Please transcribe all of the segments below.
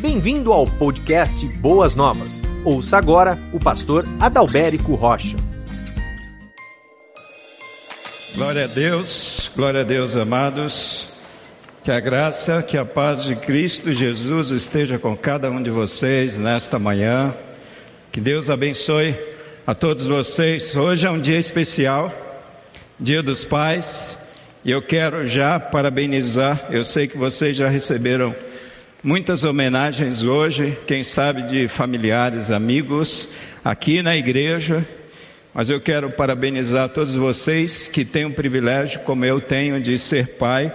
Bem-vindo ao podcast Boas Novas. Ouça agora o pastor Adalberico Rocha. Glória a Deus, glória a Deus, amados. Que a graça, que a paz de Cristo Jesus esteja com cada um de vocês nesta manhã. Que Deus abençoe a todos vocês. Hoje é um dia especial, Dia dos Pais, e eu quero já parabenizar. Eu sei que vocês já receberam Muitas homenagens hoje, quem sabe de familiares, amigos, aqui na igreja, mas eu quero parabenizar todos vocês que têm o privilégio, como eu tenho, de ser pai.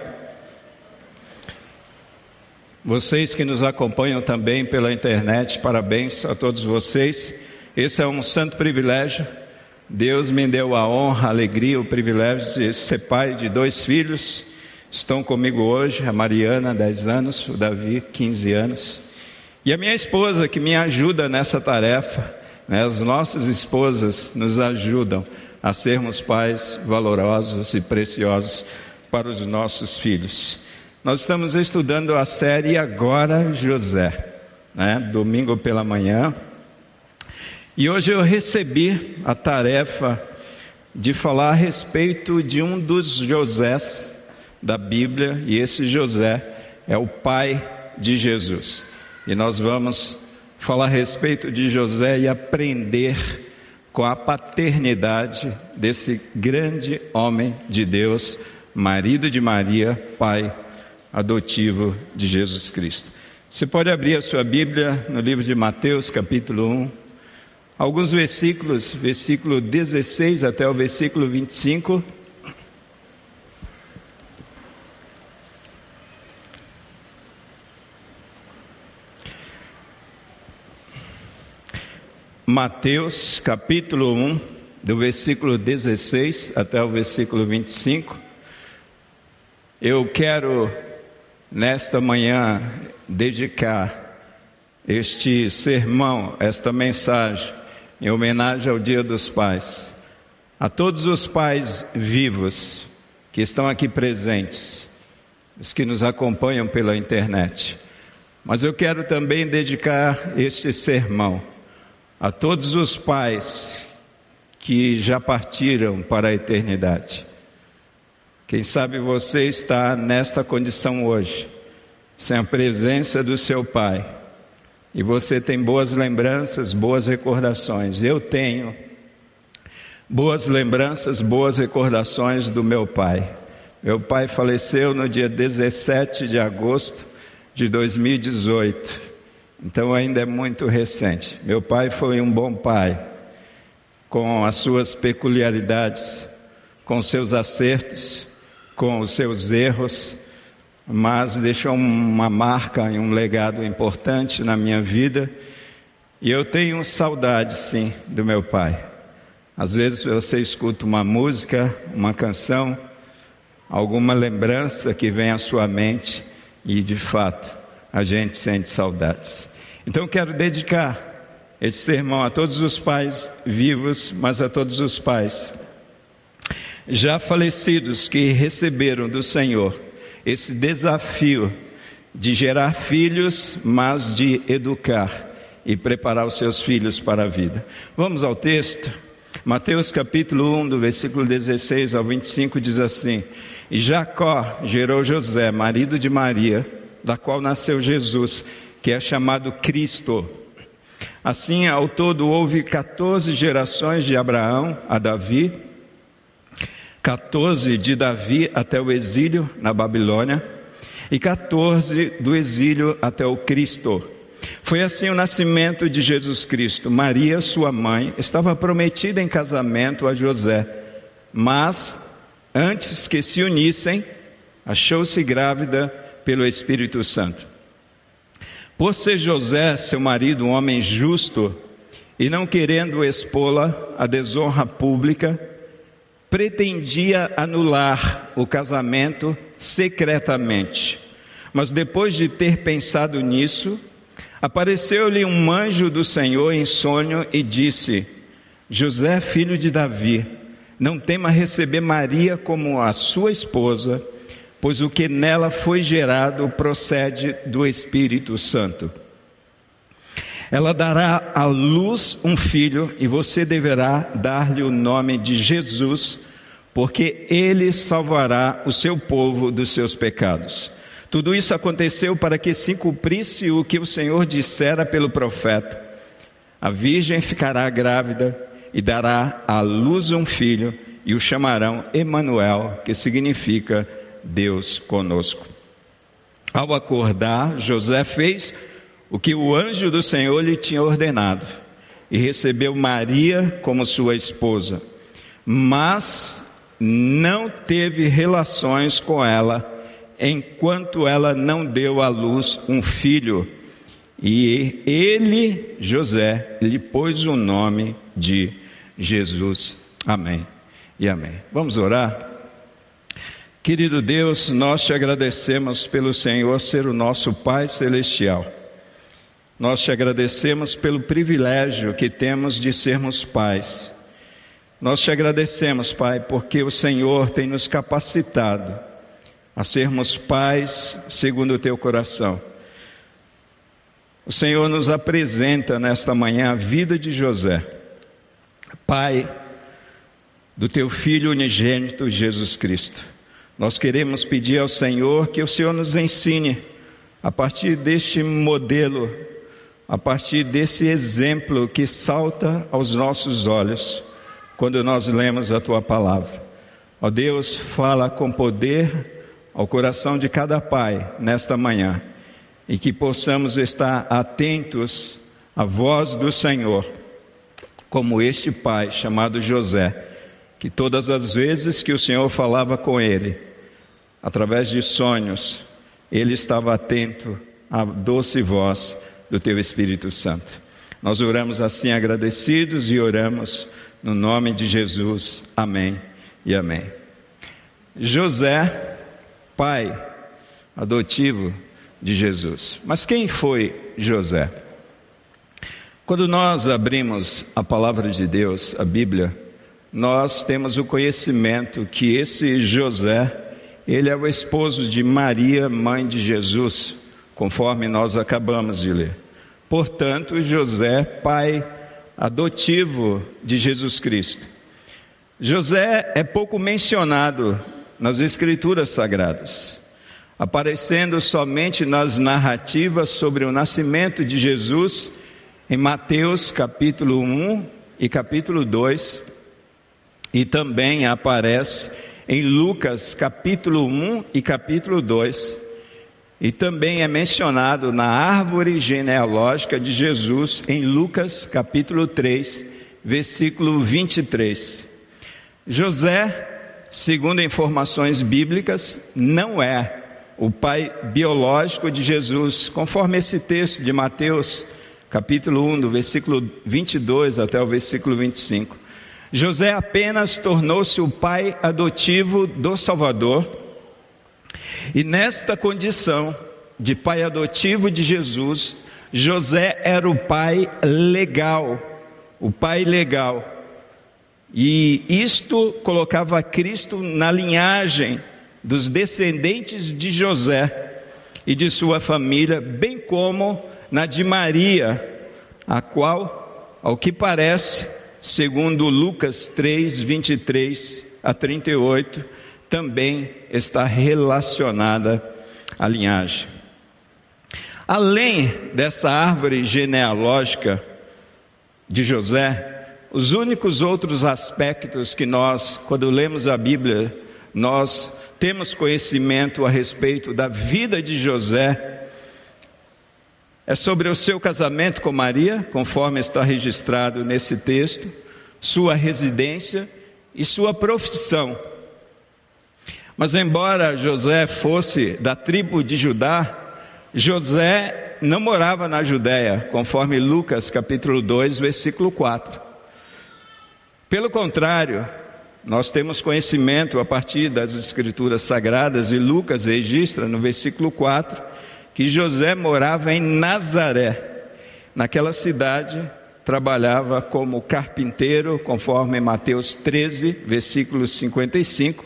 Vocês que nos acompanham também pela internet, parabéns a todos vocês. Esse é um santo privilégio. Deus me deu a honra, a alegria, o privilégio de ser pai de dois filhos Estão comigo hoje a Mariana, 10 anos, o Davi, 15 anos. E a minha esposa, que me ajuda nessa tarefa, né? as nossas esposas nos ajudam a sermos pais valorosos e preciosos para os nossos filhos. Nós estamos estudando a série Agora José, né? domingo pela manhã. E hoje eu recebi a tarefa de falar a respeito de um dos Josés da Bíblia e esse José é o pai de Jesus. E nós vamos falar a respeito de José e aprender com a paternidade desse grande homem de Deus, marido de Maria, pai adotivo de Jesus Cristo. Você pode abrir a sua Bíblia no livro de Mateus, capítulo 1, alguns versículos, versículo 16 até o versículo 25. Mateus capítulo 1, do versículo 16 até o versículo 25. Eu quero, nesta manhã, dedicar este sermão, esta mensagem, em homenagem ao Dia dos Pais, a todos os pais vivos que estão aqui presentes, os que nos acompanham pela internet. Mas eu quero também dedicar este sermão a todos os pais que já partiram para a eternidade. Quem sabe você está nesta condição hoje, sem a presença do seu pai, e você tem boas lembranças, boas recordações. Eu tenho boas lembranças, boas recordações do meu pai. Meu pai faleceu no dia 17 de agosto de 2018. Então ainda é muito recente. Meu pai foi um bom pai, com as suas peculiaridades, com seus acertos, com os seus erros, mas deixou uma marca e um legado importante na minha vida. E eu tenho saudade, sim, do meu pai. Às vezes você escuta uma música, uma canção, alguma lembrança que vem à sua mente e, de fato, a gente sente saudades. Então quero dedicar esse sermão a todos os pais vivos, mas a todos os pais já falecidos que receberam do Senhor esse desafio de gerar filhos, mas de educar e preparar os seus filhos para a vida. Vamos ao texto. Mateus capítulo 1, do versículo 16 ao 25 diz assim: E Jacó gerou José, marido de Maria, da qual nasceu Jesus, que é chamado Cristo. Assim, ao todo, houve 14 gerações de Abraão a Davi, 14 de Davi até o exílio na Babilônia, e 14 do exílio até o Cristo. Foi assim o nascimento de Jesus Cristo. Maria, sua mãe, estava prometida em casamento a José, mas antes que se unissem, achou-se grávida pelo Espírito Santo. Por ser José, seu marido, um homem justo, e não querendo expô-la à desonra pública, pretendia anular o casamento secretamente. Mas depois de ter pensado nisso, apareceu-lhe um anjo do Senhor em sonho e disse: José, filho de Davi, não tema receber Maria como a sua esposa pois o que nela foi gerado procede do Espírito Santo. Ela dará à luz um filho e você deverá dar-lhe o nome de Jesus, porque ele salvará o seu povo dos seus pecados. Tudo isso aconteceu para que se cumprisse o que o Senhor dissera pelo profeta: A virgem ficará grávida e dará à luz um filho, e o chamarão Emanuel, que significa Deus conosco. Ao acordar, José fez o que o anjo do Senhor lhe tinha ordenado e recebeu Maria como sua esposa, mas não teve relações com ela enquanto ela não deu à luz um filho. E ele, José, lhe pôs o nome de Jesus. Amém e amém. Vamos orar? Querido Deus, nós te agradecemos pelo Senhor ser o nosso Pai Celestial. Nós te agradecemos pelo privilégio que temos de sermos pais. Nós te agradecemos, Pai, porque o Senhor tem nos capacitado a sermos pais segundo o teu coração. O Senhor nos apresenta nesta manhã a vida de José, pai do teu filho unigênito Jesus Cristo. Nós queremos pedir ao Senhor que o Senhor nos ensine a partir deste modelo, a partir desse exemplo que salta aos nossos olhos quando nós lemos a tua palavra. Ó Deus, fala com poder ao coração de cada pai nesta manhã e que possamos estar atentos à voz do Senhor, como este pai chamado José, que todas as vezes que o Senhor falava com ele, através de sonhos, ele estava atento à doce voz do teu Espírito Santo. Nós oramos assim agradecidos e oramos no nome de Jesus. Amém e amém. José pai adotivo de Jesus. Mas quem foi José? Quando nós abrimos a palavra de Deus, a Bíblia, nós temos o conhecimento que esse José, ele é o esposo de Maria, mãe de Jesus, conforme nós acabamos de ler. Portanto, José, pai adotivo de Jesus Cristo. José é pouco mencionado nas Escrituras Sagradas, aparecendo somente nas narrativas sobre o nascimento de Jesus em Mateus capítulo 1 e capítulo 2, e também aparece em Lucas capítulo 1 e capítulo 2, e também é mencionado na árvore genealógica de Jesus em Lucas capítulo 3, versículo 23. José segundo informações bíblicas, não é o pai biológico de Jesus, conforme esse texto de Mateus, capítulo 1, do versículo 22 até o versículo 25. José apenas tornou-se o pai adotivo do Salvador, e nesta condição de pai adotivo de Jesus, José era o pai legal, o pai legal. E isto colocava Cristo na linhagem dos descendentes de José e de sua família, bem como na de Maria, a qual, ao que parece, segundo Lucas 3, 23 a 38, também está relacionada à linhagem. Além dessa árvore genealógica de José, os únicos outros aspectos que nós, quando lemos a Bíblia, nós temos conhecimento a respeito da vida de José, é sobre o seu casamento com Maria, conforme está registrado nesse texto, sua residência e sua profissão. Mas, embora José fosse da tribo de Judá, José não morava na Judéia, conforme Lucas capítulo 2, versículo 4. Pelo contrário, nós temos conhecimento a partir das Escrituras Sagradas, e Lucas registra no versículo 4 que José morava em Nazaré. Naquela cidade, trabalhava como carpinteiro, conforme Mateus 13, versículo 55.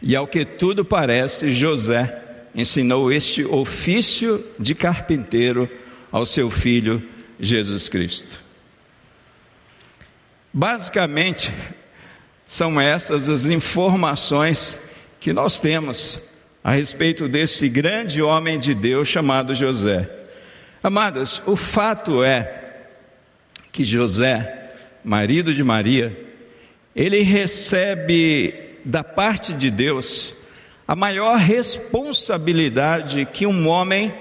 E ao que tudo parece, José ensinou este ofício de carpinteiro ao seu Filho Jesus Cristo. Basicamente, são essas as informações que nós temos a respeito desse grande homem de Deus chamado José. Amados, o fato é que José, marido de Maria, ele recebe da parte de Deus a maior responsabilidade que um homem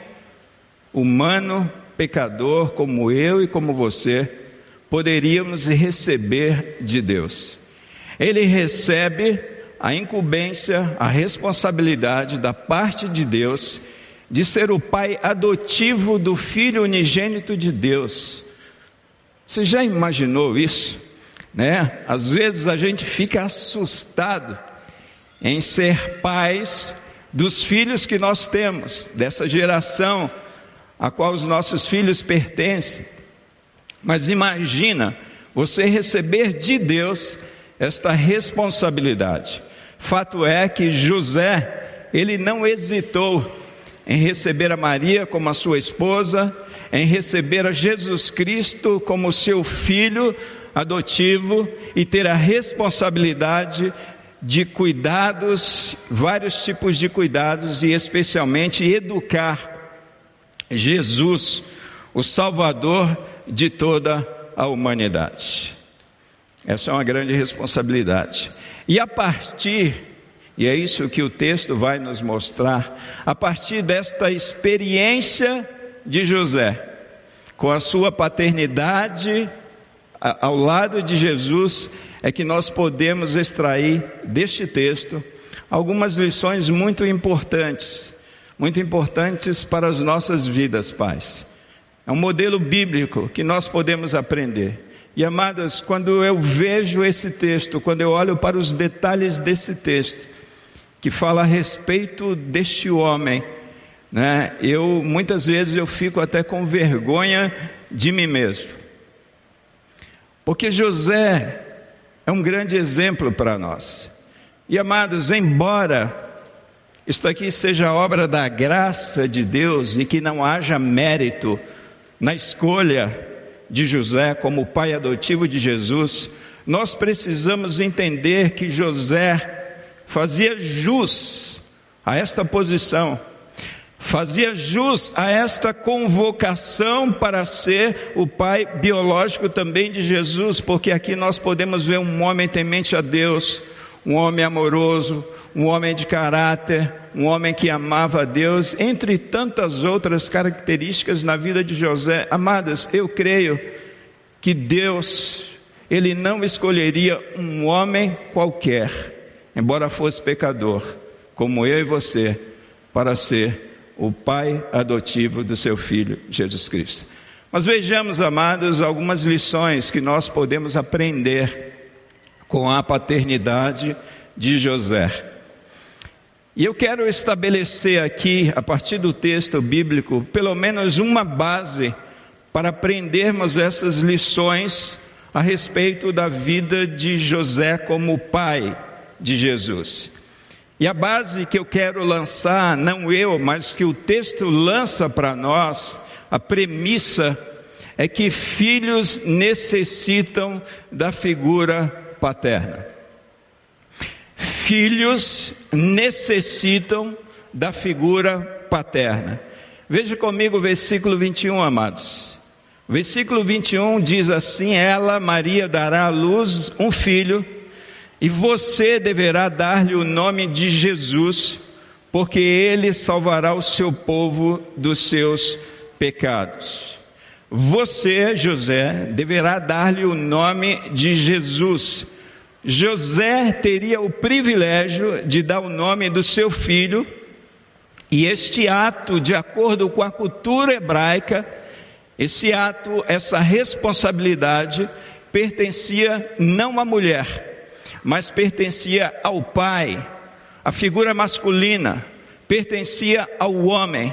humano, pecador como eu e como você, poderíamos receber de Deus. Ele recebe a incumbência, a responsabilidade da parte de Deus de ser o pai adotivo do filho unigênito de Deus. Você já imaginou isso? Né? Às vezes a gente fica assustado em ser pais dos filhos que nós temos, dessa geração a qual os nossos filhos pertencem. Mas imagina você receber de Deus esta responsabilidade. Fato é que José, ele não hesitou em receber a Maria como a sua esposa, em receber a Jesus Cristo como seu filho adotivo e ter a responsabilidade de cuidados, vários tipos de cuidados e especialmente educar Jesus, o Salvador de toda a humanidade. Essa é uma grande responsabilidade. E a partir, e é isso que o texto vai nos mostrar, a partir desta experiência de José, com a sua paternidade ao lado de Jesus, é que nós podemos extrair deste texto algumas lições muito importantes, muito importantes para as nossas vidas, pais. É um modelo bíblico que nós podemos aprender. E amadas, quando eu vejo esse texto, quando eu olho para os detalhes desse texto, que fala a respeito deste homem, né, eu muitas vezes eu fico até com vergonha de mim mesmo. Porque José é um grande exemplo para nós. E amados, embora isto aqui seja obra da graça de Deus e que não haja mérito na escolha de José como pai adotivo de Jesus, nós precisamos entender que José fazia jus a esta posição, fazia jus a esta convocação para ser o pai biológico também de Jesus, porque aqui nós podemos ver um homem temente a Deus, um homem amoroso, um homem de caráter, um homem que amava a Deus, entre tantas outras características na vida de José. Amadas, eu creio que Deus, Ele não escolheria um homem qualquer, embora fosse pecador, como eu e você, para ser o pai adotivo do seu filho Jesus Cristo. Mas vejamos, amados, algumas lições que nós podemos aprender com a paternidade de José. E eu quero estabelecer aqui, a partir do texto bíblico, pelo menos uma base para aprendermos essas lições a respeito da vida de José como pai de Jesus. E a base que eu quero lançar, não eu, mas que o texto lança para nós, a premissa é que filhos necessitam da figura paterna filhos necessitam da figura paterna. Veja comigo o versículo 21, amados. O versículo 21 diz assim: Ela, Maria, dará à luz um filho, e você deverá dar-lhe o nome de Jesus, porque ele salvará o seu povo dos seus pecados. Você, José, deverá dar-lhe o nome de Jesus José teria o privilégio de dar o nome do seu filho, e este ato, de acordo com a cultura hebraica, esse ato, essa responsabilidade, pertencia não à mulher, mas pertencia ao pai, a figura masculina, pertencia ao homem.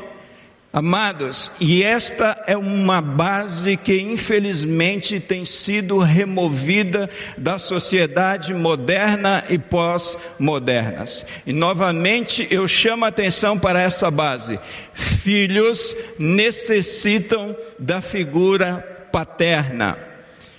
Amados, e esta é uma base que infelizmente tem sido removida da sociedade moderna e pós-modernas. E novamente eu chamo a atenção para essa base. Filhos necessitam da figura paterna.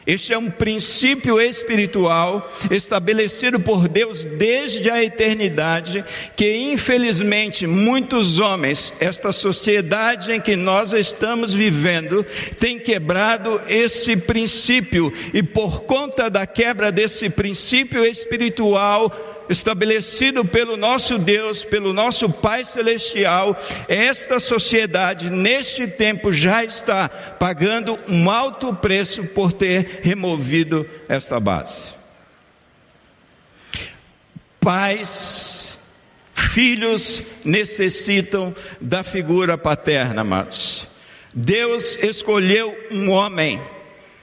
Este é um princípio espiritual estabelecido por Deus desde a eternidade, que infelizmente muitos homens, esta sociedade em que nós estamos vivendo, tem quebrado esse princípio, e por conta da quebra desse princípio espiritual, estabelecido pelo nosso Deus, pelo nosso Pai Celestial, esta sociedade, neste tempo, já está pagando um alto preço por ter removido esta base. Pais, filhos necessitam da figura paterna, amados. Deus escolheu um homem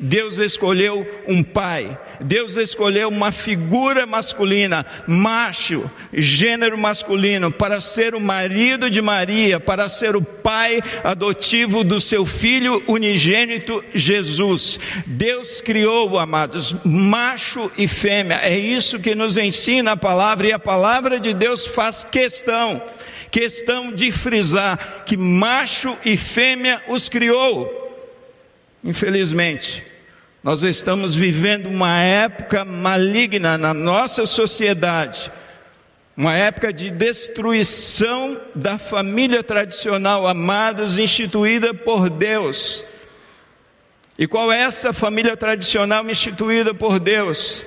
Deus escolheu um pai, Deus escolheu uma figura masculina, macho, gênero masculino, para ser o marido de Maria, para ser o pai adotivo do seu filho unigênito Jesus. Deus criou, amados, macho e fêmea, é isso que nos ensina a palavra, e a palavra de Deus faz questão, questão de frisar que macho e fêmea os criou. Infelizmente, nós estamos vivendo uma época maligna na nossa sociedade, uma época de destruição da família tradicional, amados, instituída por Deus. E qual é essa família tradicional instituída por Deus?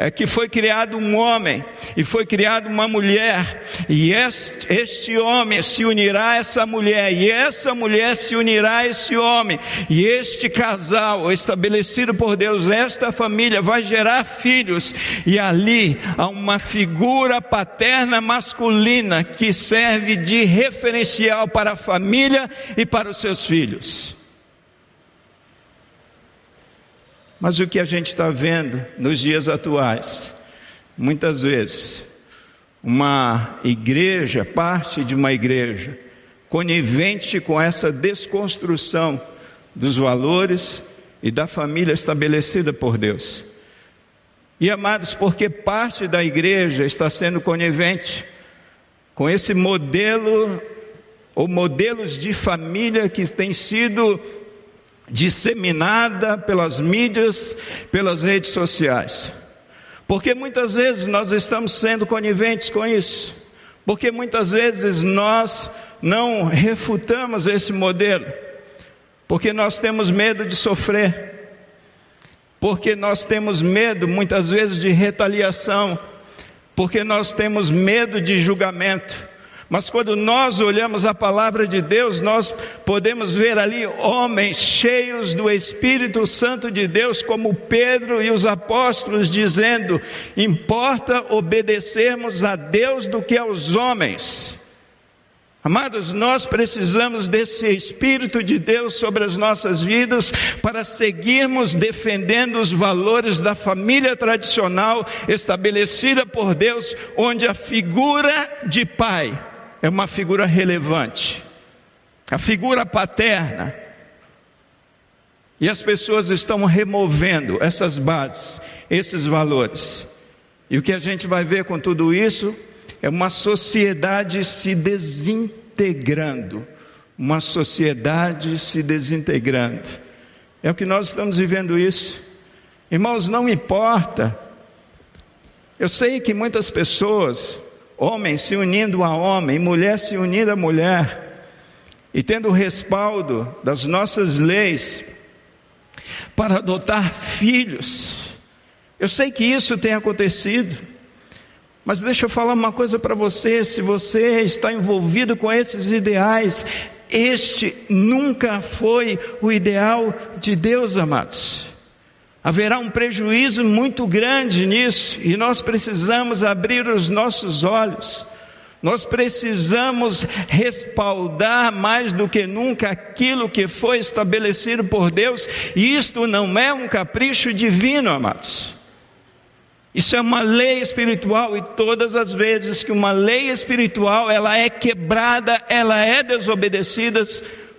É que foi criado um homem e foi criada uma mulher, e este, este, homem se unirá a essa mulher, e essa mulher se unirá a esse homem, e este casal, estabelecido por Deus, esta família, vai gerar filhos, e ali há uma figura paterna masculina que serve de referencial para a família e para os seus filhos. Mas o que a gente está vendo nos dias atuais, muitas vezes, uma igreja, parte de uma igreja, conivente com essa desconstrução dos valores e da família estabelecida por Deus. E amados, porque parte da igreja está sendo conivente com esse modelo ou modelos de família que tem sido disseminada pelas mídias, pelas redes sociais. Porque muitas vezes nós estamos sendo coniventes com isso. Porque muitas vezes nós não refutamos esse modelo. Porque nós temos medo de sofrer. Porque nós temos medo muitas vezes de retaliação. Porque nós temos medo de julgamento. Mas quando nós olhamos a palavra de Deus, nós podemos ver ali homens cheios do Espírito Santo de Deus, como Pedro e os apóstolos, dizendo: importa obedecermos a Deus do que aos homens. Amados, nós precisamos desse Espírito de Deus sobre as nossas vidas para seguirmos defendendo os valores da família tradicional estabelecida por Deus, onde a figura de pai é uma figura relevante, a figura paterna. E as pessoas estão removendo essas bases, esses valores. E o que a gente vai ver com tudo isso é uma sociedade se desintegrando. Uma sociedade se desintegrando. É o que nós estamos vivendo isso. Irmãos, não importa. Eu sei que muitas pessoas homem se unindo a homem, mulher se unindo a mulher, e tendo o respaldo das nossas leis para adotar filhos. Eu sei que isso tem acontecido, mas deixa eu falar uma coisa para você: se você está envolvido com esses ideais, este nunca foi o ideal de Deus, amados. Haverá um prejuízo muito grande nisso e nós precisamos abrir os nossos olhos. Nós precisamos respaldar mais do que nunca aquilo que foi estabelecido por Deus, e isto não é um capricho divino, amados. Isso é uma lei espiritual e todas as vezes que uma lei espiritual ela é quebrada, ela é desobedecida,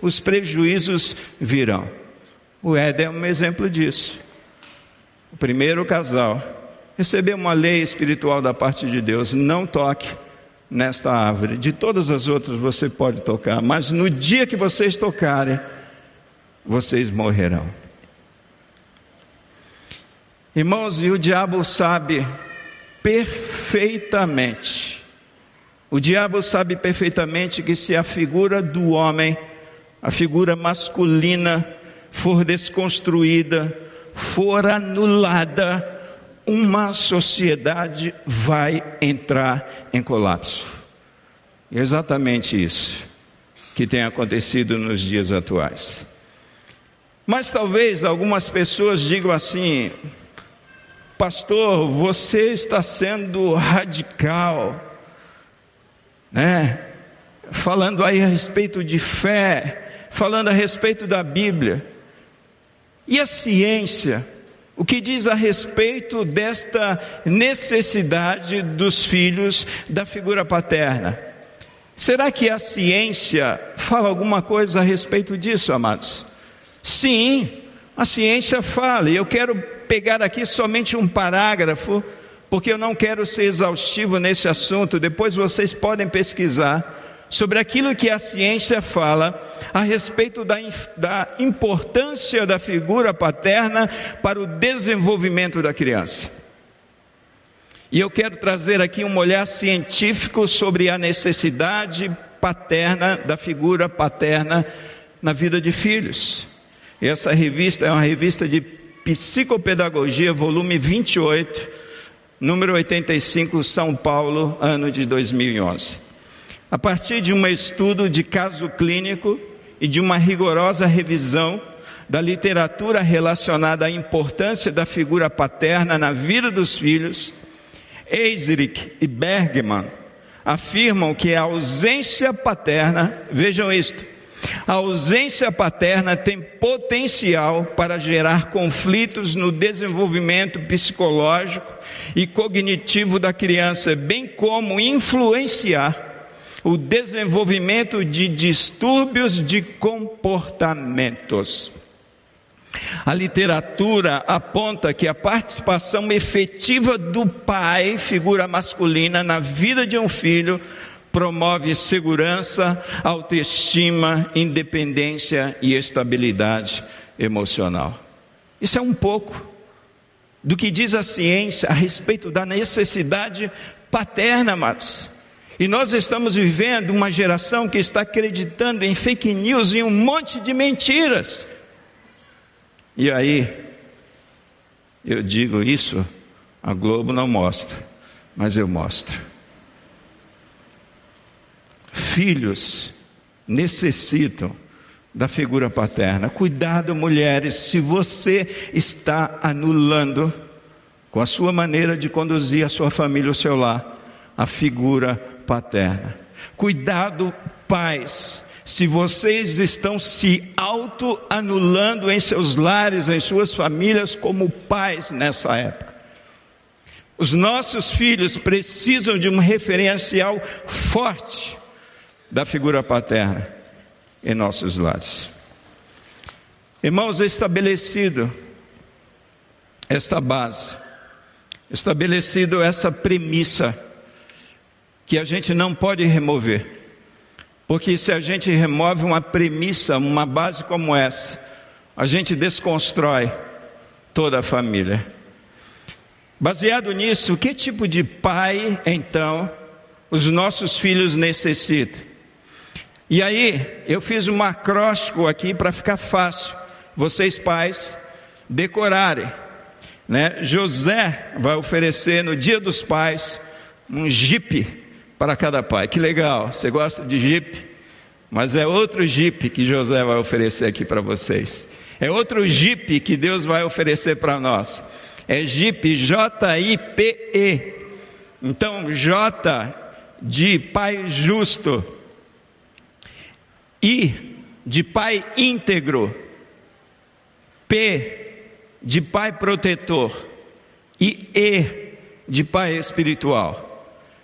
os prejuízos virão. O Éden é um exemplo disso. O primeiro casal recebeu uma lei espiritual da parte de Deus: não toque nesta árvore. De todas as outras você pode tocar, mas no dia que vocês tocarem, vocês morrerão. Irmãos, e o diabo sabe perfeitamente, o diabo sabe perfeitamente que se a figura do homem, a figura masculina, for desconstruída, for anulada, uma sociedade vai entrar em colapso. É exatamente isso que tem acontecido nos dias atuais. Mas talvez algumas pessoas digam assim: Pastor, você está sendo radical, né? Falando aí a respeito de fé, falando a respeito da Bíblia. E a ciência? O que diz a respeito desta necessidade dos filhos da figura paterna? Será que a ciência fala alguma coisa a respeito disso, amados? Sim, a ciência fala, e eu quero pegar aqui somente um parágrafo, porque eu não quero ser exaustivo nesse assunto, depois vocês podem pesquisar sobre aquilo que a ciência fala a respeito da, da importância da figura paterna para o desenvolvimento da criança. E eu quero trazer aqui um olhar científico sobre a necessidade paterna, da figura paterna na vida de filhos. Essa revista é uma revista de psicopedagogia, volume 28, número 85, São Paulo, ano de 2011. A partir de um estudo de caso clínico e de uma rigorosa revisão da literatura relacionada à importância da figura paterna na vida dos filhos, Eisrich e Bergman afirmam que a ausência paterna, vejam isto, a ausência paterna tem potencial para gerar conflitos no desenvolvimento psicológico e cognitivo da criança, bem como influenciar o desenvolvimento de distúrbios de comportamentos. A literatura aponta que a participação efetiva do pai, figura masculina, na vida de um filho, promove segurança, autoestima, independência e estabilidade emocional. Isso é um pouco do que diz a ciência a respeito da necessidade paterna, amados. E nós estamos vivendo uma geração que está acreditando em fake news e um monte de mentiras. E aí, eu digo isso, a Globo não mostra, mas eu mostro. Filhos necessitam da figura paterna. Cuidado, mulheres, se você está anulando com a sua maneira de conduzir a sua família, o seu lar, a figura paterna. Cuidado, pais, se vocês estão se auto-anulando em seus lares, em suas famílias, como pais nessa época. Os nossos filhos precisam de um referencial forte da figura paterna em nossos lares. Irmãos, é estabelecido esta base, estabelecido essa premissa que a gente não pode remover. Porque se a gente remove uma premissa, uma base como essa, a gente desconstrói toda a família. Baseado nisso, que tipo de pai, então, os nossos filhos necessitam? E aí, eu fiz um acróstico aqui para ficar fácil, vocês pais decorarem. Né? José vai oferecer no dia dos pais um jipe para cada pai. Que legal, você gosta de Jeep? Mas é outro Jeep que José vai oferecer aqui para vocês. É outro Jeep que Deus vai oferecer para nós. É Jeep, J-I-P-E. Então, J de pai justo. I de pai íntegro. P de pai protetor. E E de pai espiritual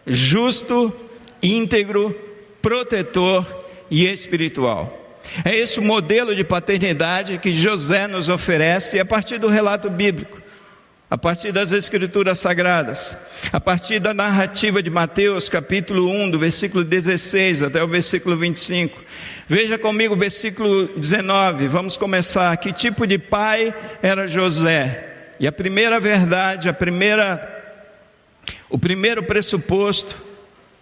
justo, íntegro, protetor e espiritual. É esse o modelo de paternidade que José nos oferece a partir do relato bíblico, a partir das escrituras sagradas, a partir da narrativa de Mateus, capítulo 1, do versículo 16 até o versículo 25. Veja comigo o versículo 19, vamos começar. Que tipo de pai era José? E a primeira verdade, a primeira o primeiro pressuposto,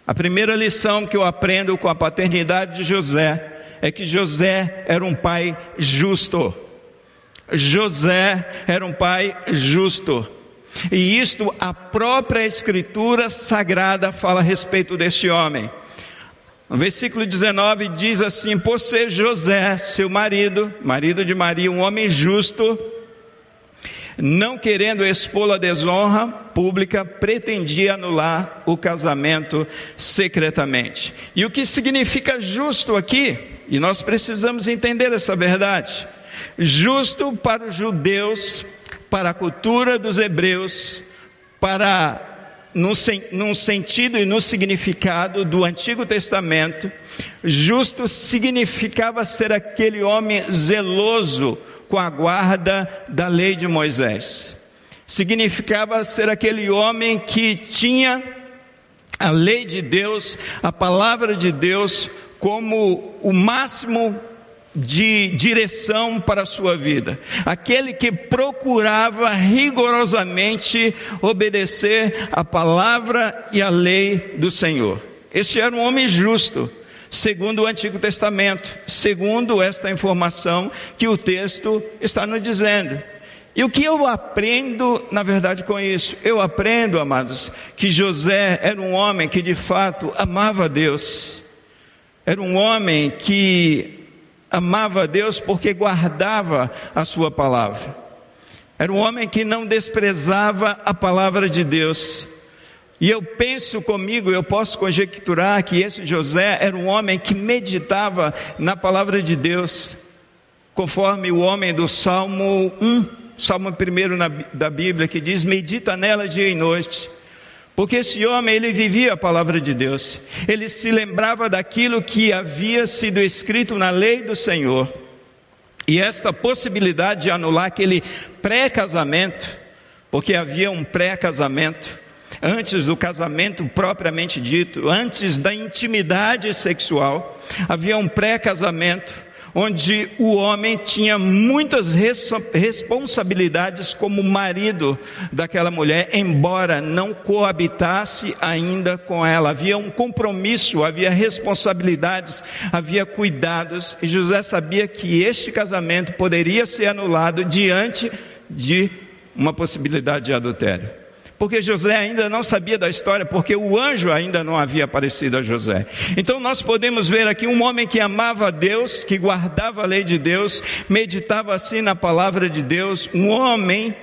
a primeira lição que eu aprendo com a paternidade de José é que José era um pai justo. José era um pai justo. E isto a própria Escritura Sagrada fala a respeito deste homem. No versículo 19 diz assim: Por ser José, seu marido, marido de Maria, um homem justo, não querendo expô la desonra pública, pretendia anular o casamento secretamente. E o que significa justo aqui? E nós precisamos entender essa verdade. Justo para os judeus, para a cultura dos hebreus, para no, num sentido e no significado do Antigo Testamento, justo significava ser aquele homem zeloso com a guarda da lei de Moisés. Significava ser aquele homem que tinha a lei de Deus, a palavra de Deus como o máximo de direção para a sua vida, aquele que procurava rigorosamente obedecer a palavra e a lei do Senhor. Esse era um homem justo, segundo o Antigo Testamento, segundo esta informação que o texto está nos dizendo. E o que eu aprendo, na verdade, com isso? Eu aprendo, amados, que José era um homem que de fato amava Deus era um homem que amava a Deus porque guardava a sua palavra. Era um homem que não desprezava a palavra de Deus. E eu penso comigo, eu posso conjecturar que esse José era um homem que meditava na palavra de Deus, conforme o homem do Salmo 1, Salmo 1 da Bíblia, que diz: Medita nela dia e noite. Porque esse homem, ele vivia a palavra de Deus. Ele se lembrava daquilo que havia sido escrito na lei do Senhor. E esta possibilidade de anular aquele pré-casamento, porque havia um pré-casamento, antes do casamento propriamente dito, antes da intimidade sexual, havia um pré-casamento onde o homem tinha muitas responsabilidades como marido daquela mulher, embora não coabitasse ainda com ela. Havia um compromisso, havia responsabilidades, havia cuidados, e José sabia que este casamento poderia ser anulado diante de uma possibilidade de adultério porque José ainda não sabia da história, porque o anjo ainda não havia aparecido a José. Então nós podemos ver aqui um homem que amava a Deus, que guardava a lei de Deus, meditava assim na palavra de Deus, um homem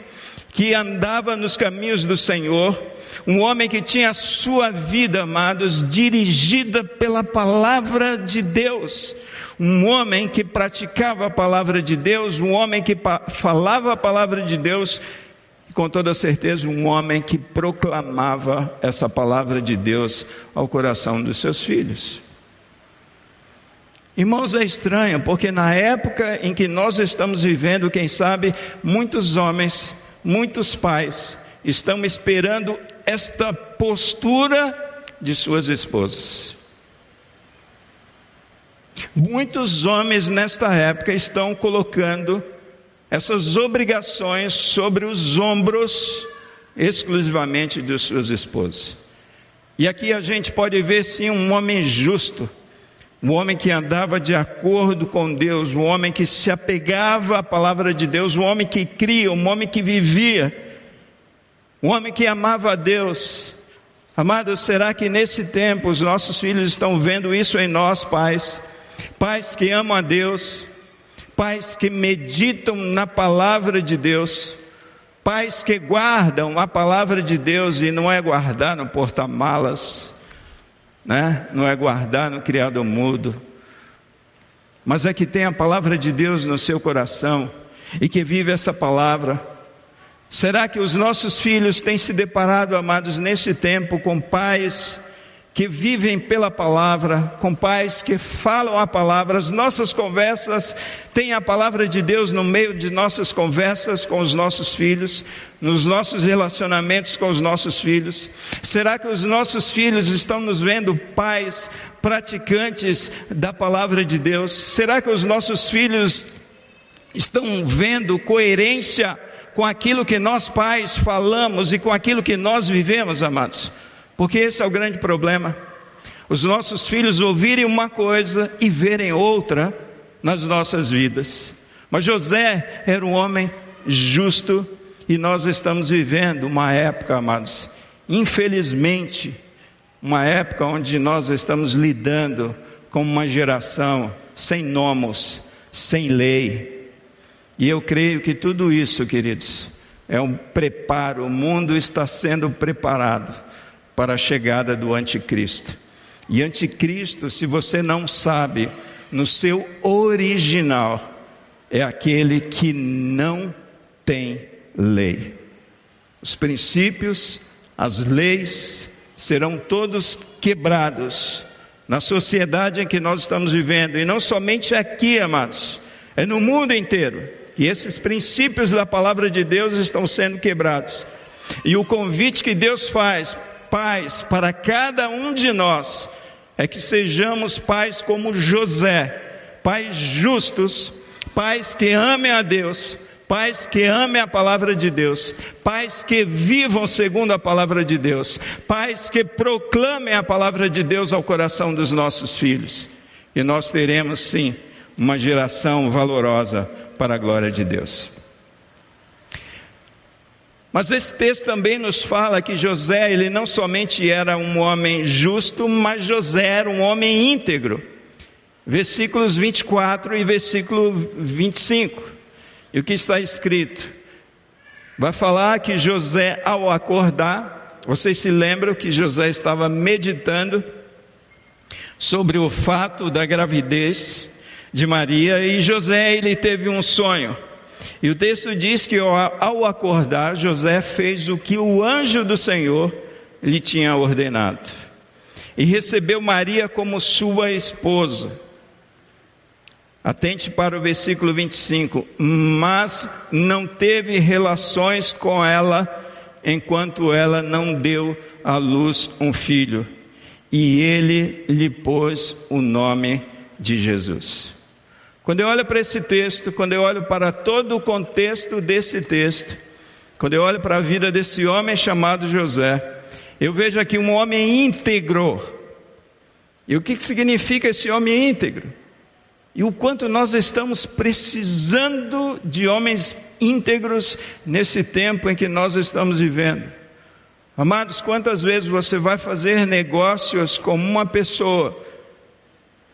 que andava nos caminhos do Senhor, um homem que tinha a sua vida, amados, dirigida pela palavra de Deus um homem que praticava a palavra de Deus, um homem que falava a palavra de Deus com toda certeza, um homem que proclamava essa palavra de Deus ao coração dos seus filhos. Irmãos, é estranho, porque na época em que nós estamos vivendo, quem sabe, muitos homens, muitos pais, estão esperando esta postura de suas esposas. Muitos homens nesta época estão colocando essas obrigações sobre os ombros exclusivamente de suas esposas. E aqui a gente pode ver sim um homem justo, um homem que andava de acordo com Deus, um homem que se apegava à palavra de Deus, um homem que cria, um homem que vivia, um homem que amava a Deus. Amados, será que nesse tempo os nossos filhos estão vendo isso em nós, pais? Pais que amam a Deus, pais que meditam na palavra de Deus, pais que guardam a palavra de Deus e não é guardar no porta-malas, né? não é guardar no criado mudo, mas é que tem a palavra de Deus no seu coração e que vive essa palavra. Será que os nossos filhos têm se deparado, amados, nesse tempo com pais que vivem pela palavra, com pais que falam a palavra. As nossas conversas têm a palavra de Deus no meio de nossas conversas com os nossos filhos, nos nossos relacionamentos com os nossos filhos. Será que os nossos filhos estão nos vendo pais praticantes da palavra de Deus? Será que os nossos filhos estão vendo coerência com aquilo que nós pais falamos e com aquilo que nós vivemos, amados? Porque esse é o grande problema. Os nossos filhos ouvirem uma coisa e verem outra nas nossas vidas. Mas José era um homem justo e nós estamos vivendo uma época, amados, infelizmente, uma época onde nós estamos lidando com uma geração sem nomos, sem lei. E eu creio que tudo isso, queridos, é um preparo, o mundo está sendo preparado para a chegada do anticristo. E anticristo, se você não sabe, no seu original, é aquele que não tem lei. Os princípios, as leis serão todos quebrados na sociedade em que nós estamos vivendo, e não somente aqui, amados, é no mundo inteiro. E esses princípios da palavra de Deus estão sendo quebrados. E o convite que Deus faz pais para cada um de nós é que sejamos pais como José, pais justos, pais que amem a Deus, pais que amem a palavra de Deus, pais que vivam segundo a palavra de Deus, pais que proclamem a palavra de Deus ao coração dos nossos filhos. E nós teremos sim uma geração valorosa para a glória de Deus. Mas esse texto também nos fala que José, ele não somente era um homem justo, mas José era um homem íntegro. Versículos 24 e versículo 25. E o que está escrito? Vai falar que José, ao acordar, vocês se lembram que José estava meditando sobre o fato da gravidez de Maria e José ele teve um sonho. E o texto diz que ao acordar, José fez o que o anjo do Senhor lhe tinha ordenado. E recebeu Maria como sua esposa. Atente para o versículo 25. Mas não teve relações com ela enquanto ela não deu à luz um filho. E ele lhe pôs o nome de Jesus. Quando eu olho para esse texto, quando eu olho para todo o contexto desse texto, quando eu olho para a vida desse homem chamado José, eu vejo aqui um homem íntegro. E o que significa esse homem íntegro? E o quanto nós estamos precisando de homens íntegros nesse tempo em que nós estamos vivendo. Amados, quantas vezes você vai fazer negócios com uma pessoa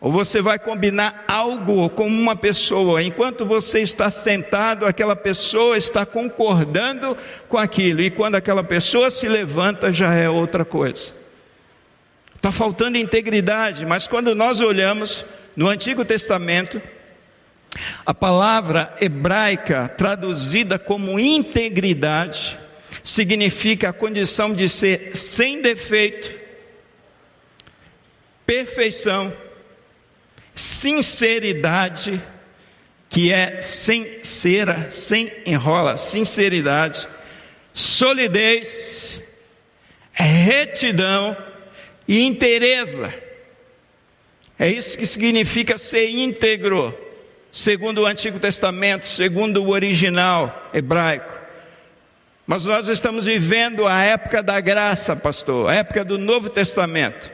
ou você vai combinar algo com uma pessoa, enquanto você está sentado, aquela pessoa está concordando com aquilo, e quando aquela pessoa se levanta, já é outra coisa. Está faltando integridade, mas quando nós olhamos no Antigo Testamento, a palavra hebraica traduzida como integridade significa a condição de ser sem defeito, perfeição, sinceridade, que é sem cera, sem enrola, sinceridade, solidez, retidão e inteireza. É isso que significa ser íntegro, segundo o Antigo Testamento, segundo o original hebraico. Mas nós estamos vivendo a época da graça, pastor, a época do Novo Testamento.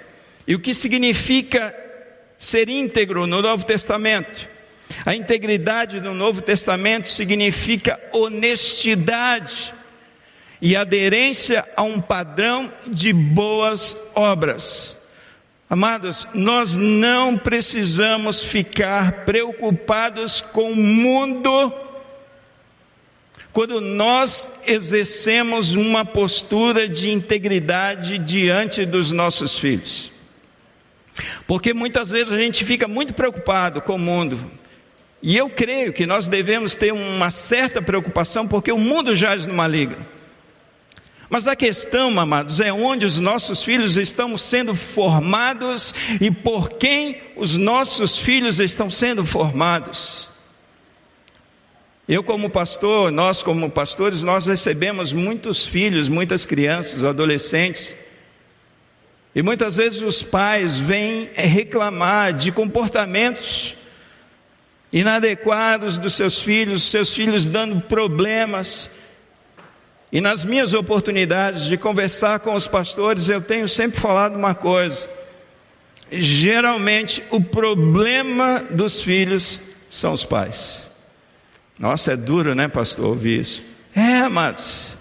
E o que significa ser íntegro no Novo Testamento. A integridade no Novo Testamento significa honestidade e aderência a um padrão de boas obras. Amados, nós não precisamos ficar preocupados com o mundo quando nós exercemos uma postura de integridade diante dos nossos filhos. Porque muitas vezes a gente fica muito preocupado com o mundo. E eu creio que nós devemos ter uma certa preocupação, porque o mundo jaz no maligno. Mas a questão, amados, é onde os nossos filhos estão sendo formados e por quem os nossos filhos estão sendo formados. Eu, como pastor, nós, como pastores, nós recebemos muitos filhos, muitas crianças, adolescentes. E muitas vezes os pais vêm reclamar de comportamentos inadequados dos seus filhos, seus filhos dando problemas. E nas minhas oportunidades de conversar com os pastores, eu tenho sempre falado uma coisa: geralmente o problema dos filhos são os pais. Nossa, é duro, né, pastor, ouvir isso? É, amados.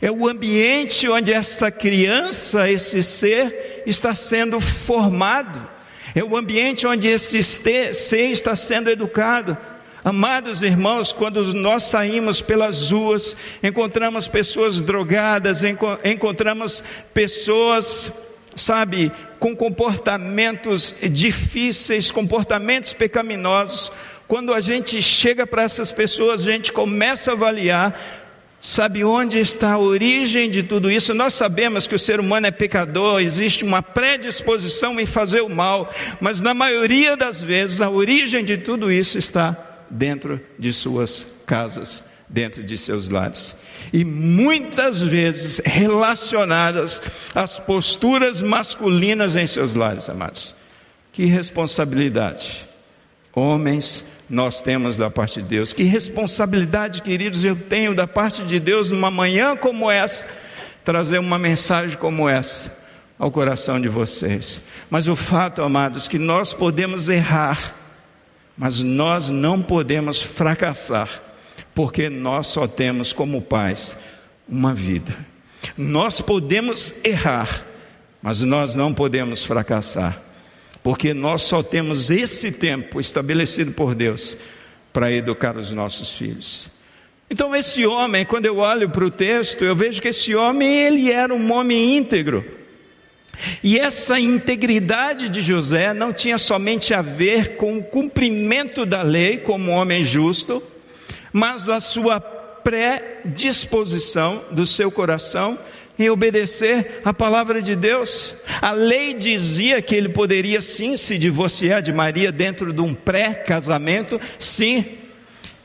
É o ambiente onde essa criança, esse ser, está sendo formado. É o ambiente onde esse ser está sendo educado. Amados irmãos, quando nós saímos pelas ruas, encontramos pessoas drogadas, encontramos pessoas, sabe, com comportamentos difíceis, comportamentos pecaminosos. Quando a gente chega para essas pessoas, a gente começa a avaliar Sabe onde está a origem de tudo isso? Nós sabemos que o ser humano é pecador, existe uma predisposição em fazer o mal, mas na maioria das vezes a origem de tudo isso está dentro de suas casas, dentro de seus lares. E muitas vezes relacionadas às posturas masculinas em seus lares, amados. Que responsabilidade. Homens, nós temos da parte de Deus. Que responsabilidade, queridos, eu tenho da parte de Deus numa manhã como essa, trazer uma mensagem como essa ao coração de vocês. Mas o fato, amados, que nós podemos errar, mas nós não podemos fracassar, porque nós só temos como pais uma vida. Nós podemos errar, mas nós não podemos fracassar porque nós só temos esse tempo estabelecido por Deus para educar os nossos filhos. Então esse homem, quando eu olho para o texto, eu vejo que esse homem ele era um homem íntegro. E essa integridade de José não tinha somente a ver com o cumprimento da lei como homem justo, mas a sua predisposição do seu coração em obedecer a palavra de Deus. A lei dizia que ele poderia sim se divorciar de Maria dentro de um pré-casamento, sim.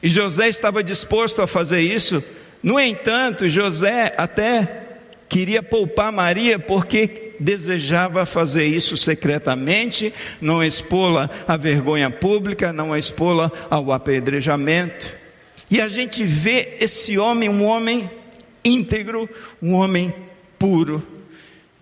E José estava disposto a fazer isso. No entanto, José até queria poupar Maria porque desejava fazer isso secretamente, não expô-la à vergonha pública, não expô-la ao apedrejamento. E a gente vê esse homem, um homem íntegro, um homem puro.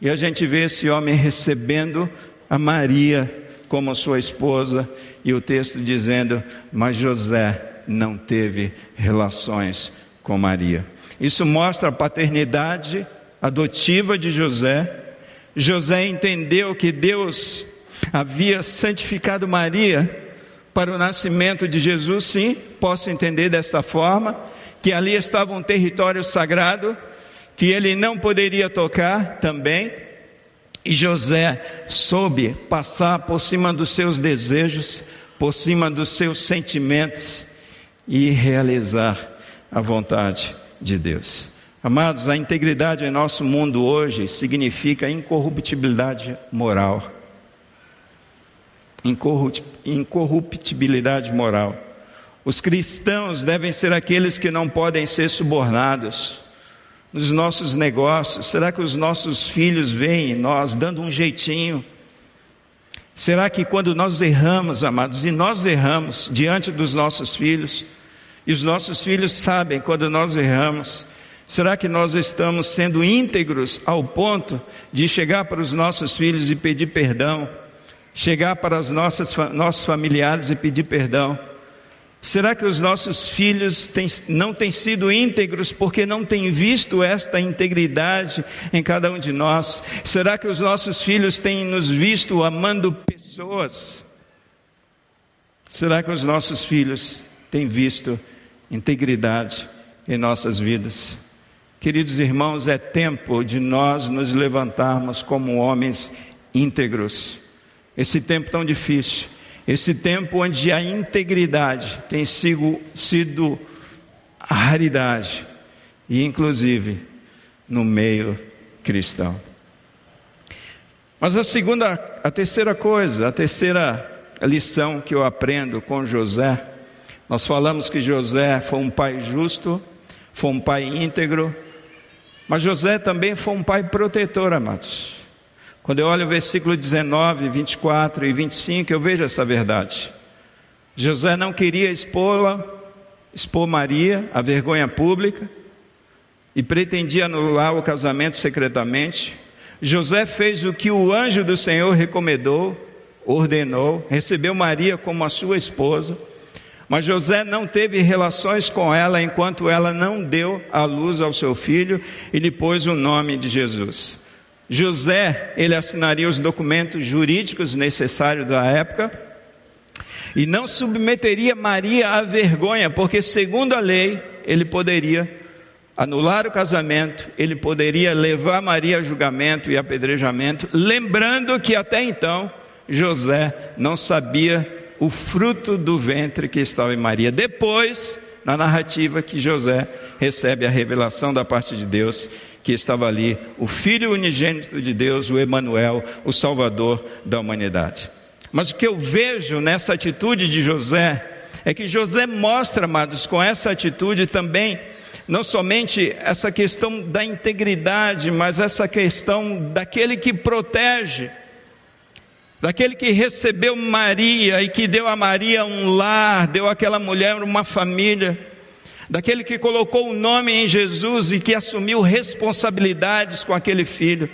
E a gente vê esse homem recebendo a Maria como sua esposa, e o texto dizendo: Mas José não teve relações com Maria. Isso mostra a paternidade adotiva de José. José entendeu que Deus havia santificado Maria para o nascimento de Jesus, sim, posso entender desta forma que ali estava um território sagrado que ele não poderia tocar também. E José soube passar por cima dos seus desejos, por cima dos seus sentimentos e realizar a vontade de Deus. Amados, a integridade em nosso mundo hoje significa incorruptibilidade moral. Incorruptibilidade moral. Os cristãos devem ser aqueles que não podem ser subornados nos nossos negócios. Será que os nossos filhos veem nós dando um jeitinho? Será que quando nós erramos, amados, e nós erramos diante dos nossos filhos, e os nossos filhos sabem quando nós erramos, será que nós estamos sendo íntegros ao ponto de chegar para os nossos filhos e pedir perdão? Chegar para os nossos, nossos familiares e pedir perdão? Será que os nossos filhos têm, não têm sido íntegros porque não têm visto esta integridade em cada um de nós? Será que os nossos filhos têm nos visto amando pessoas? Será que os nossos filhos têm visto integridade em nossas vidas? Queridos irmãos, é tempo de nós nos levantarmos como homens íntegros. Esse tempo tão difícil esse tempo onde a integridade tem sido, sido a raridade. E, inclusive, no meio cristão. Mas a segunda, a terceira coisa, a terceira lição que eu aprendo com José, nós falamos que José foi um pai justo, foi um pai íntegro, mas José também foi um pai protetor, amados. Quando eu olho o versículo 19, 24 e 25, eu vejo essa verdade. José não queria expô-la, expor Maria à vergonha pública e pretendia anular o casamento secretamente. José fez o que o anjo do Senhor recomendou, ordenou, recebeu Maria como a sua esposa, mas José não teve relações com ela enquanto ela não deu a luz ao seu filho e lhe pôs o nome de Jesus. José, ele assinaria os documentos jurídicos necessários da época e não submeteria Maria à vergonha, porque segundo a lei, ele poderia anular o casamento, ele poderia levar Maria a julgamento e apedrejamento, lembrando que até então José não sabia o fruto do ventre que estava em Maria. Depois, na narrativa que José recebe a revelação da parte de Deus, que estava ali, o filho unigênito de Deus, o Emanuel, o salvador da humanidade. Mas o que eu vejo nessa atitude de José é que José mostra, amados, com essa atitude também não somente essa questão da integridade, mas essa questão daquele que protege, daquele que recebeu Maria e que deu a Maria um lar, deu àquela mulher uma família, daquele que colocou o nome em Jesus e que assumiu responsabilidades com aquele filho,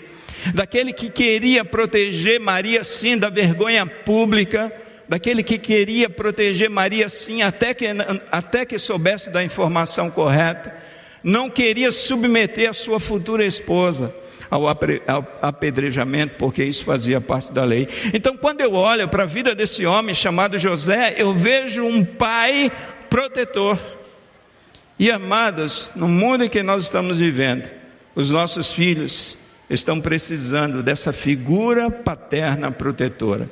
daquele que queria proteger Maria sim da vergonha pública, daquele que queria proteger Maria sim até que, até que soubesse da informação correta não queria submeter a sua futura esposa ao apedrejamento, porque isso fazia parte da lei. Então, quando eu olho para a vida desse homem chamado José, eu vejo um pai protetor. E amados, no mundo em que nós estamos vivendo, os nossos filhos estão precisando dessa figura paterna protetora.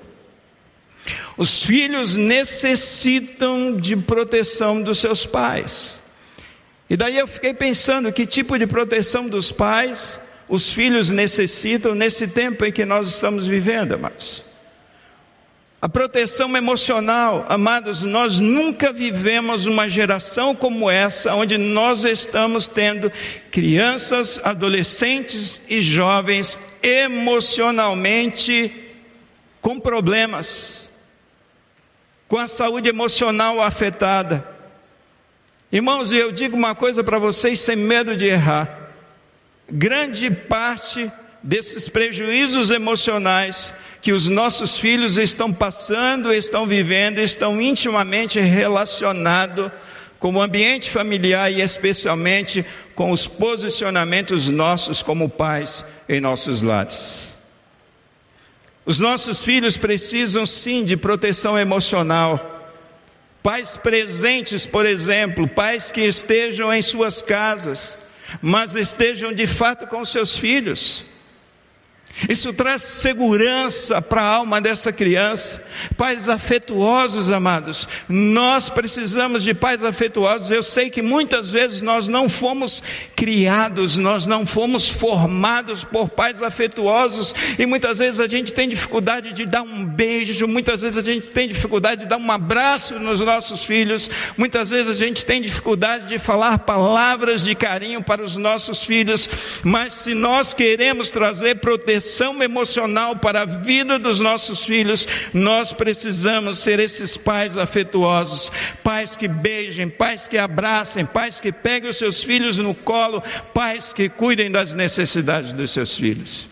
Os filhos necessitam de proteção dos seus pais. E daí eu fiquei pensando que tipo de proteção dos pais os filhos necessitam nesse tempo em que nós estamos vivendo, amados. A proteção emocional, amados, nós nunca vivemos uma geração como essa, onde nós estamos tendo crianças, adolescentes e jovens emocionalmente com problemas, com a saúde emocional afetada. Irmãos, eu digo uma coisa para vocês sem medo de errar. Grande parte desses prejuízos emocionais que os nossos filhos estão passando, estão vivendo, estão intimamente relacionados com o ambiente familiar e especialmente com os posicionamentos nossos como pais em nossos lares. Os nossos filhos precisam sim de proteção emocional Pais presentes, por exemplo, pais que estejam em suas casas, mas estejam de fato com seus filhos. Isso traz segurança para a alma dessa criança. Pais afetuosos, amados. Nós precisamos de pais afetuosos. Eu sei que muitas vezes nós não fomos criados, nós não fomos formados por pais afetuosos e muitas vezes a gente tem dificuldade de dar um beijo, muitas vezes a gente tem dificuldade de dar um abraço nos nossos filhos, muitas vezes a gente tem dificuldade de falar palavras de carinho para os nossos filhos, mas se nós queremos trazer proteção proteção emocional para a vida dos nossos filhos, nós precisamos ser esses pais afetuosos, pais que beijem, pais que abracem, pais que peguem os seus filhos no colo, pais que cuidem das necessidades dos seus filhos.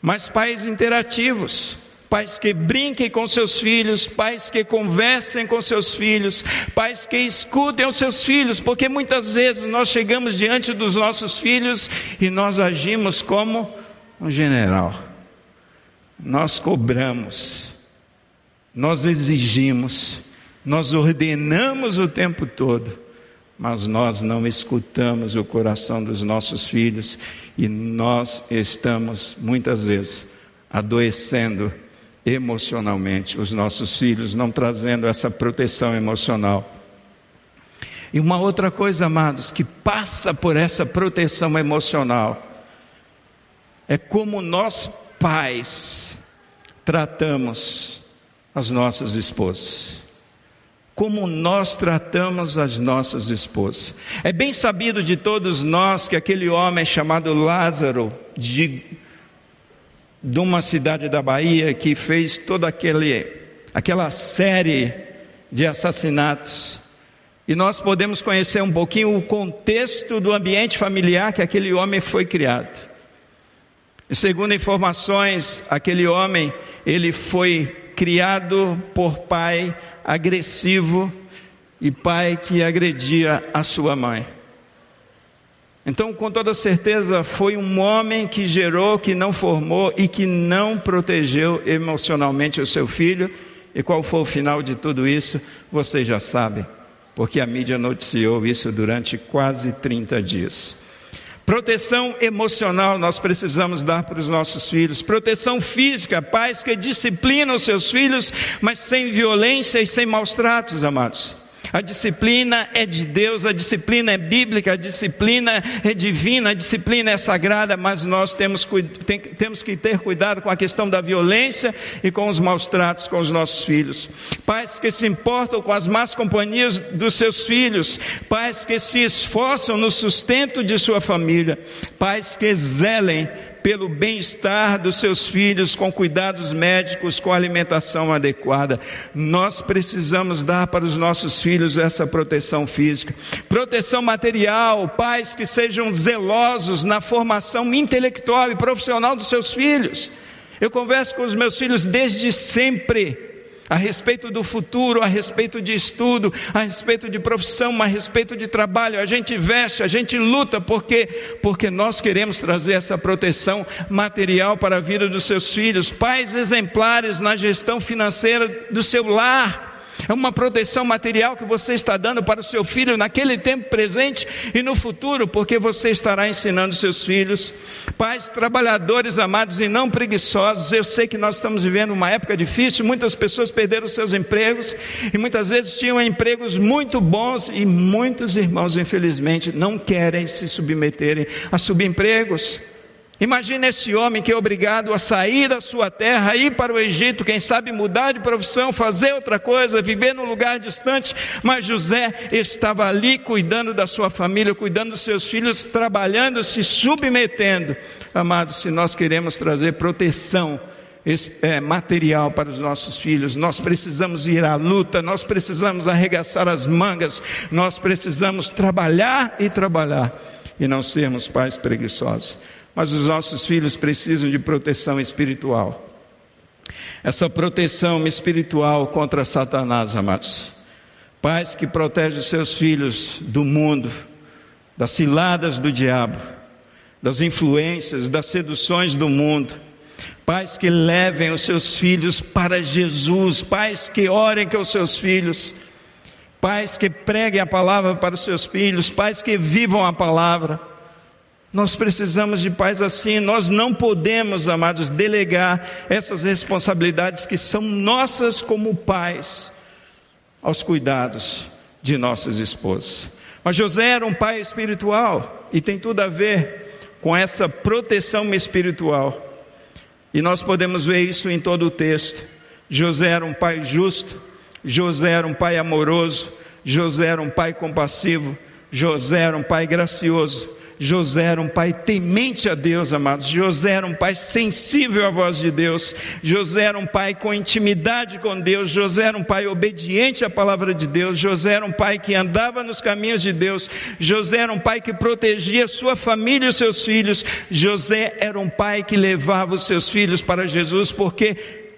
Mas pais interativos, pais que brinquem com seus filhos, pais que conversem com seus filhos, pais que escutem os seus filhos, porque muitas vezes nós chegamos diante dos nossos filhos e nós agimos como um general. Nós cobramos, nós exigimos, nós ordenamos o tempo todo, mas nós não escutamos o coração dos nossos filhos e nós estamos muitas vezes adoecendo emocionalmente os nossos filhos, não trazendo essa proteção emocional. E uma outra coisa, amados, que passa por essa proteção emocional, é como nós pais tratamos as nossas esposas. Como nós tratamos as nossas esposas. É bem sabido de todos nós que aquele homem chamado Lázaro, de, de uma cidade da Bahia, que fez toda aquele, aquela série de assassinatos, e nós podemos conhecer um pouquinho o contexto do ambiente familiar que aquele homem foi criado. Segundo informações, aquele homem, ele foi criado por pai agressivo e pai que agredia a sua mãe. Então, com toda certeza, foi um homem que gerou, que não formou e que não protegeu emocionalmente o seu filho. E qual foi o final de tudo isso? Vocês já sabem porque a mídia noticiou isso durante quase 30 dias. Proteção emocional nós precisamos dar para os nossos filhos. Proteção física, pais que disciplinam seus filhos, mas sem violência e sem maus tratos, amados. A disciplina é de Deus, a disciplina é bíblica, a disciplina é divina, a disciplina é sagrada, mas nós temos, tem, temos que ter cuidado com a questão da violência e com os maus tratos com os nossos filhos. Pais que se importam com as más companhias dos seus filhos, pais que se esforçam no sustento de sua família, pais que zelem pelo bem-estar dos seus filhos, com cuidados médicos, com alimentação adequada. Nós precisamos dar para os nossos filhos essa proteção física, proteção material, pais que sejam zelosos na formação intelectual e profissional dos seus filhos. Eu converso com os meus filhos desde sempre a respeito do futuro, a respeito de estudo, a respeito de profissão, a respeito de trabalho. A gente veste, a gente luta porque porque nós queremos trazer essa proteção material para a vida dos seus filhos, pais exemplares na gestão financeira do seu lar é uma proteção material que você está dando para o seu filho naquele tempo presente e no futuro, porque você estará ensinando seus filhos. Pais, trabalhadores amados e não preguiçosos, eu sei que nós estamos vivendo uma época difícil, muitas pessoas perderam seus empregos e muitas vezes tinham empregos muito bons e muitos irmãos, infelizmente, não querem se submeterem a subempregos. Imagine esse homem que é obrigado a sair da sua terra, ir para o Egito, quem sabe mudar de profissão, fazer outra coisa, viver num lugar distante, mas José estava ali cuidando da sua família, cuidando dos seus filhos, trabalhando, se submetendo. Amados, se nós queremos trazer proteção, é, material para os nossos filhos, nós precisamos ir à luta, nós precisamos arregaçar as mangas, nós precisamos trabalhar e trabalhar e não sermos pais preguiçosos mas os nossos filhos precisam de proteção espiritual. Essa proteção espiritual contra Satanás, amados. Pais que protegem seus filhos do mundo, das ciladas do diabo, das influências, das seduções do mundo. Pais que levem os seus filhos para Jesus, pais que orem com os seus filhos, pais que preguem a palavra para os seus filhos, pais que vivam a palavra nós precisamos de pais assim, nós não podemos, amados, delegar essas responsabilidades que são nossas como pais aos cuidados de nossas esposas. Mas José era um pai espiritual e tem tudo a ver com essa proteção espiritual. E nós podemos ver isso em todo o texto. José era um pai justo, José era um pai amoroso, José era um pai compassivo, José era um pai gracioso. José era um pai temente a Deus, amados. José era um pai sensível à voz de Deus. José era um pai com intimidade com Deus. José era um pai obediente à palavra de Deus. José era um pai que andava nos caminhos de Deus. José era um pai que protegia sua família e os seus filhos. José era um pai que levava os seus filhos para Jesus, porque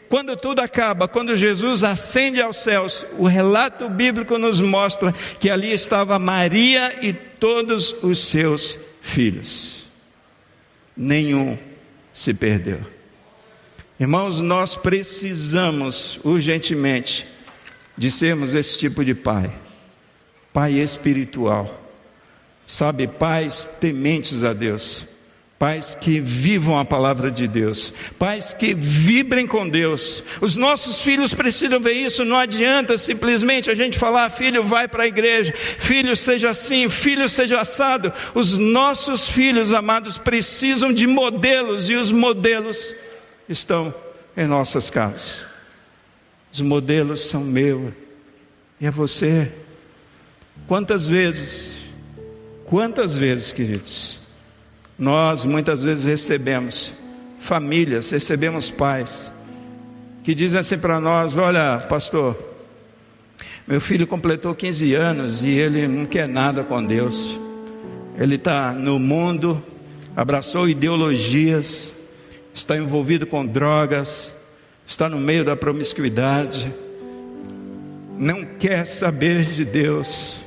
quando tudo acaba, quando Jesus ascende aos céus, o relato bíblico nos mostra que ali estava Maria e todos os seus filhos. Nenhum se perdeu. Irmãos, nós precisamos urgentemente de sermos esse tipo de pai, pai espiritual, sabe, pais tementes a Deus, pais que vivam a palavra de Deus, pais que vibrem com Deus. Os nossos filhos precisam ver isso, não adianta simplesmente a gente falar, filho, vai para a igreja, filho, seja assim, filho, seja assado. Os nossos filhos amados precisam de modelos e os modelos estão em nossas casas. Os modelos são meu e é você. Quantas vezes, quantas vezes, queridos, nós muitas vezes recebemos famílias, recebemos pais que dizem assim para nós: Olha, pastor, meu filho completou 15 anos e ele não quer nada com Deus. Ele está no mundo, abraçou ideologias, está envolvido com drogas, está no meio da promiscuidade, não quer saber de Deus.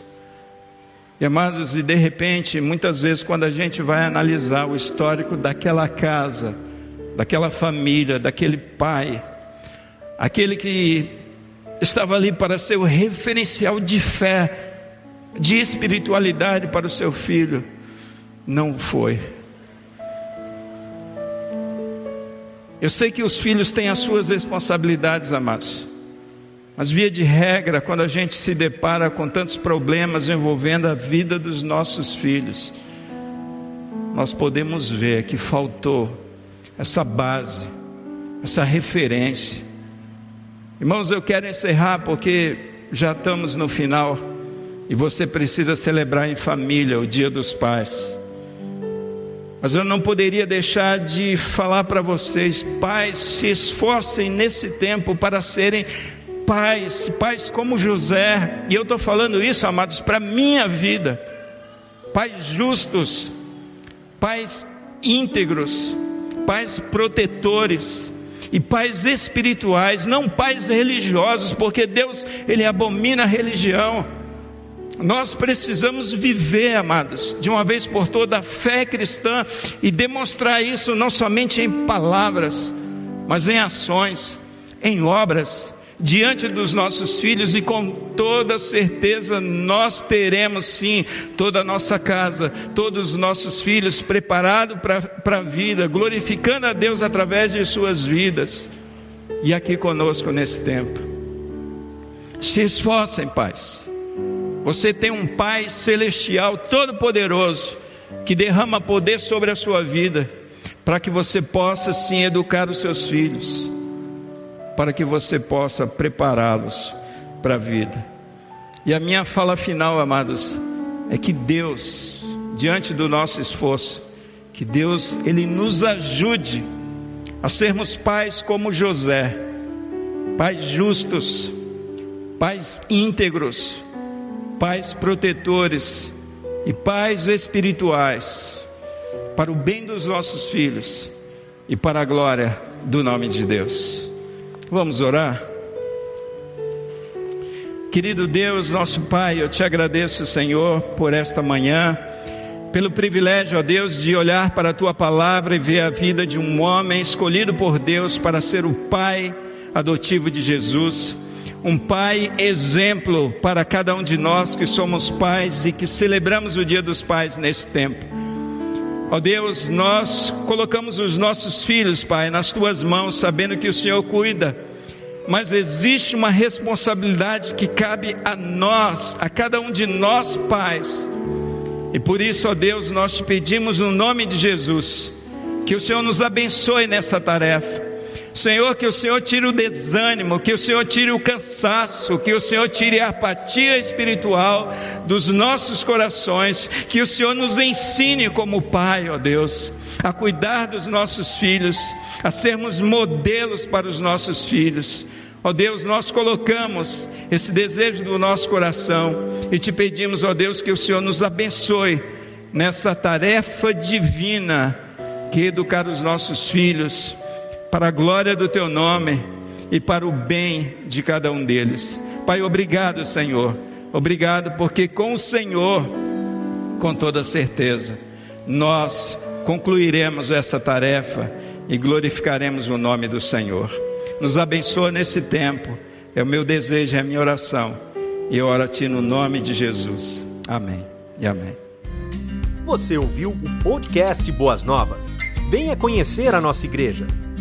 E amados, e de repente, muitas vezes, quando a gente vai analisar o histórico daquela casa, daquela família, daquele pai, aquele que estava ali para ser o referencial de fé, de espiritualidade para o seu filho, não foi. Eu sei que os filhos têm as suas responsabilidades, amados. Mas, via de regra, quando a gente se depara com tantos problemas envolvendo a vida dos nossos filhos, nós podemos ver que faltou essa base, essa referência. Irmãos, eu quero encerrar porque já estamos no final e você precisa celebrar em família o Dia dos Pais. Mas eu não poderia deixar de falar para vocês, pais, se esforcem nesse tempo para serem pais, pais como José, e eu estou falando isso, amados, para minha vida, pais justos, pais íntegros, pais protetores e pais espirituais, não pais religiosos, porque Deus ele abomina a religião. Nós precisamos viver, amados, de uma vez por toda a fé cristã e demonstrar isso não somente em palavras, mas em ações, em obras diante dos nossos filhos e com toda certeza nós teremos sim toda a nossa casa, todos os nossos filhos preparados para a vida, glorificando a Deus através de suas vidas e aqui conosco nesse tempo. Se esforcem, pais. Você tem um Pai celestial todo-poderoso que derrama poder sobre a sua vida para que você possa sim educar os seus filhos para que você possa prepará-los para a vida. E a minha fala final, amados, é que Deus, diante do nosso esforço, que Deus ele nos ajude a sermos pais como José, pais justos, pais íntegros, pais protetores e pais espirituais, para o bem dos nossos filhos e para a glória do nome de Deus. Vamos orar? Querido Deus, nosso Pai, eu te agradeço, Senhor, por esta manhã, pelo privilégio, ó Deus, de olhar para a tua palavra e ver a vida de um homem escolhido por Deus para ser o pai adotivo de Jesus, um pai exemplo para cada um de nós que somos pais e que celebramos o Dia dos Pais nesse tempo. Ó Deus, nós colocamos os nossos filhos, Pai, nas tuas mãos, sabendo que o Senhor cuida, mas existe uma responsabilidade que cabe a nós, a cada um de nós, pais. E por isso, ó Deus, nós te pedimos no nome de Jesus, que o Senhor nos abençoe nessa tarefa Senhor, que o Senhor tire o desânimo, que o Senhor tire o cansaço, que o Senhor tire a apatia espiritual dos nossos corações, que o Senhor nos ensine como Pai, ó Deus, a cuidar dos nossos filhos, a sermos modelos para os nossos filhos. Ó Deus, nós colocamos esse desejo do nosso coração e te pedimos, ó Deus, que o Senhor nos abençoe nessa tarefa divina que é educar os nossos filhos para a glória do teu nome e para o bem de cada um deles. Pai, obrigado, Senhor. Obrigado porque com o Senhor, com toda certeza, nós concluiremos essa tarefa e glorificaremos o nome do Senhor. Nos abençoa nesse tempo. É o meu desejo, é a minha oração. E eu oro a Ti no nome de Jesus. Amém e amém. Você ouviu o podcast Boas Novas? Venha conhecer a nossa igreja.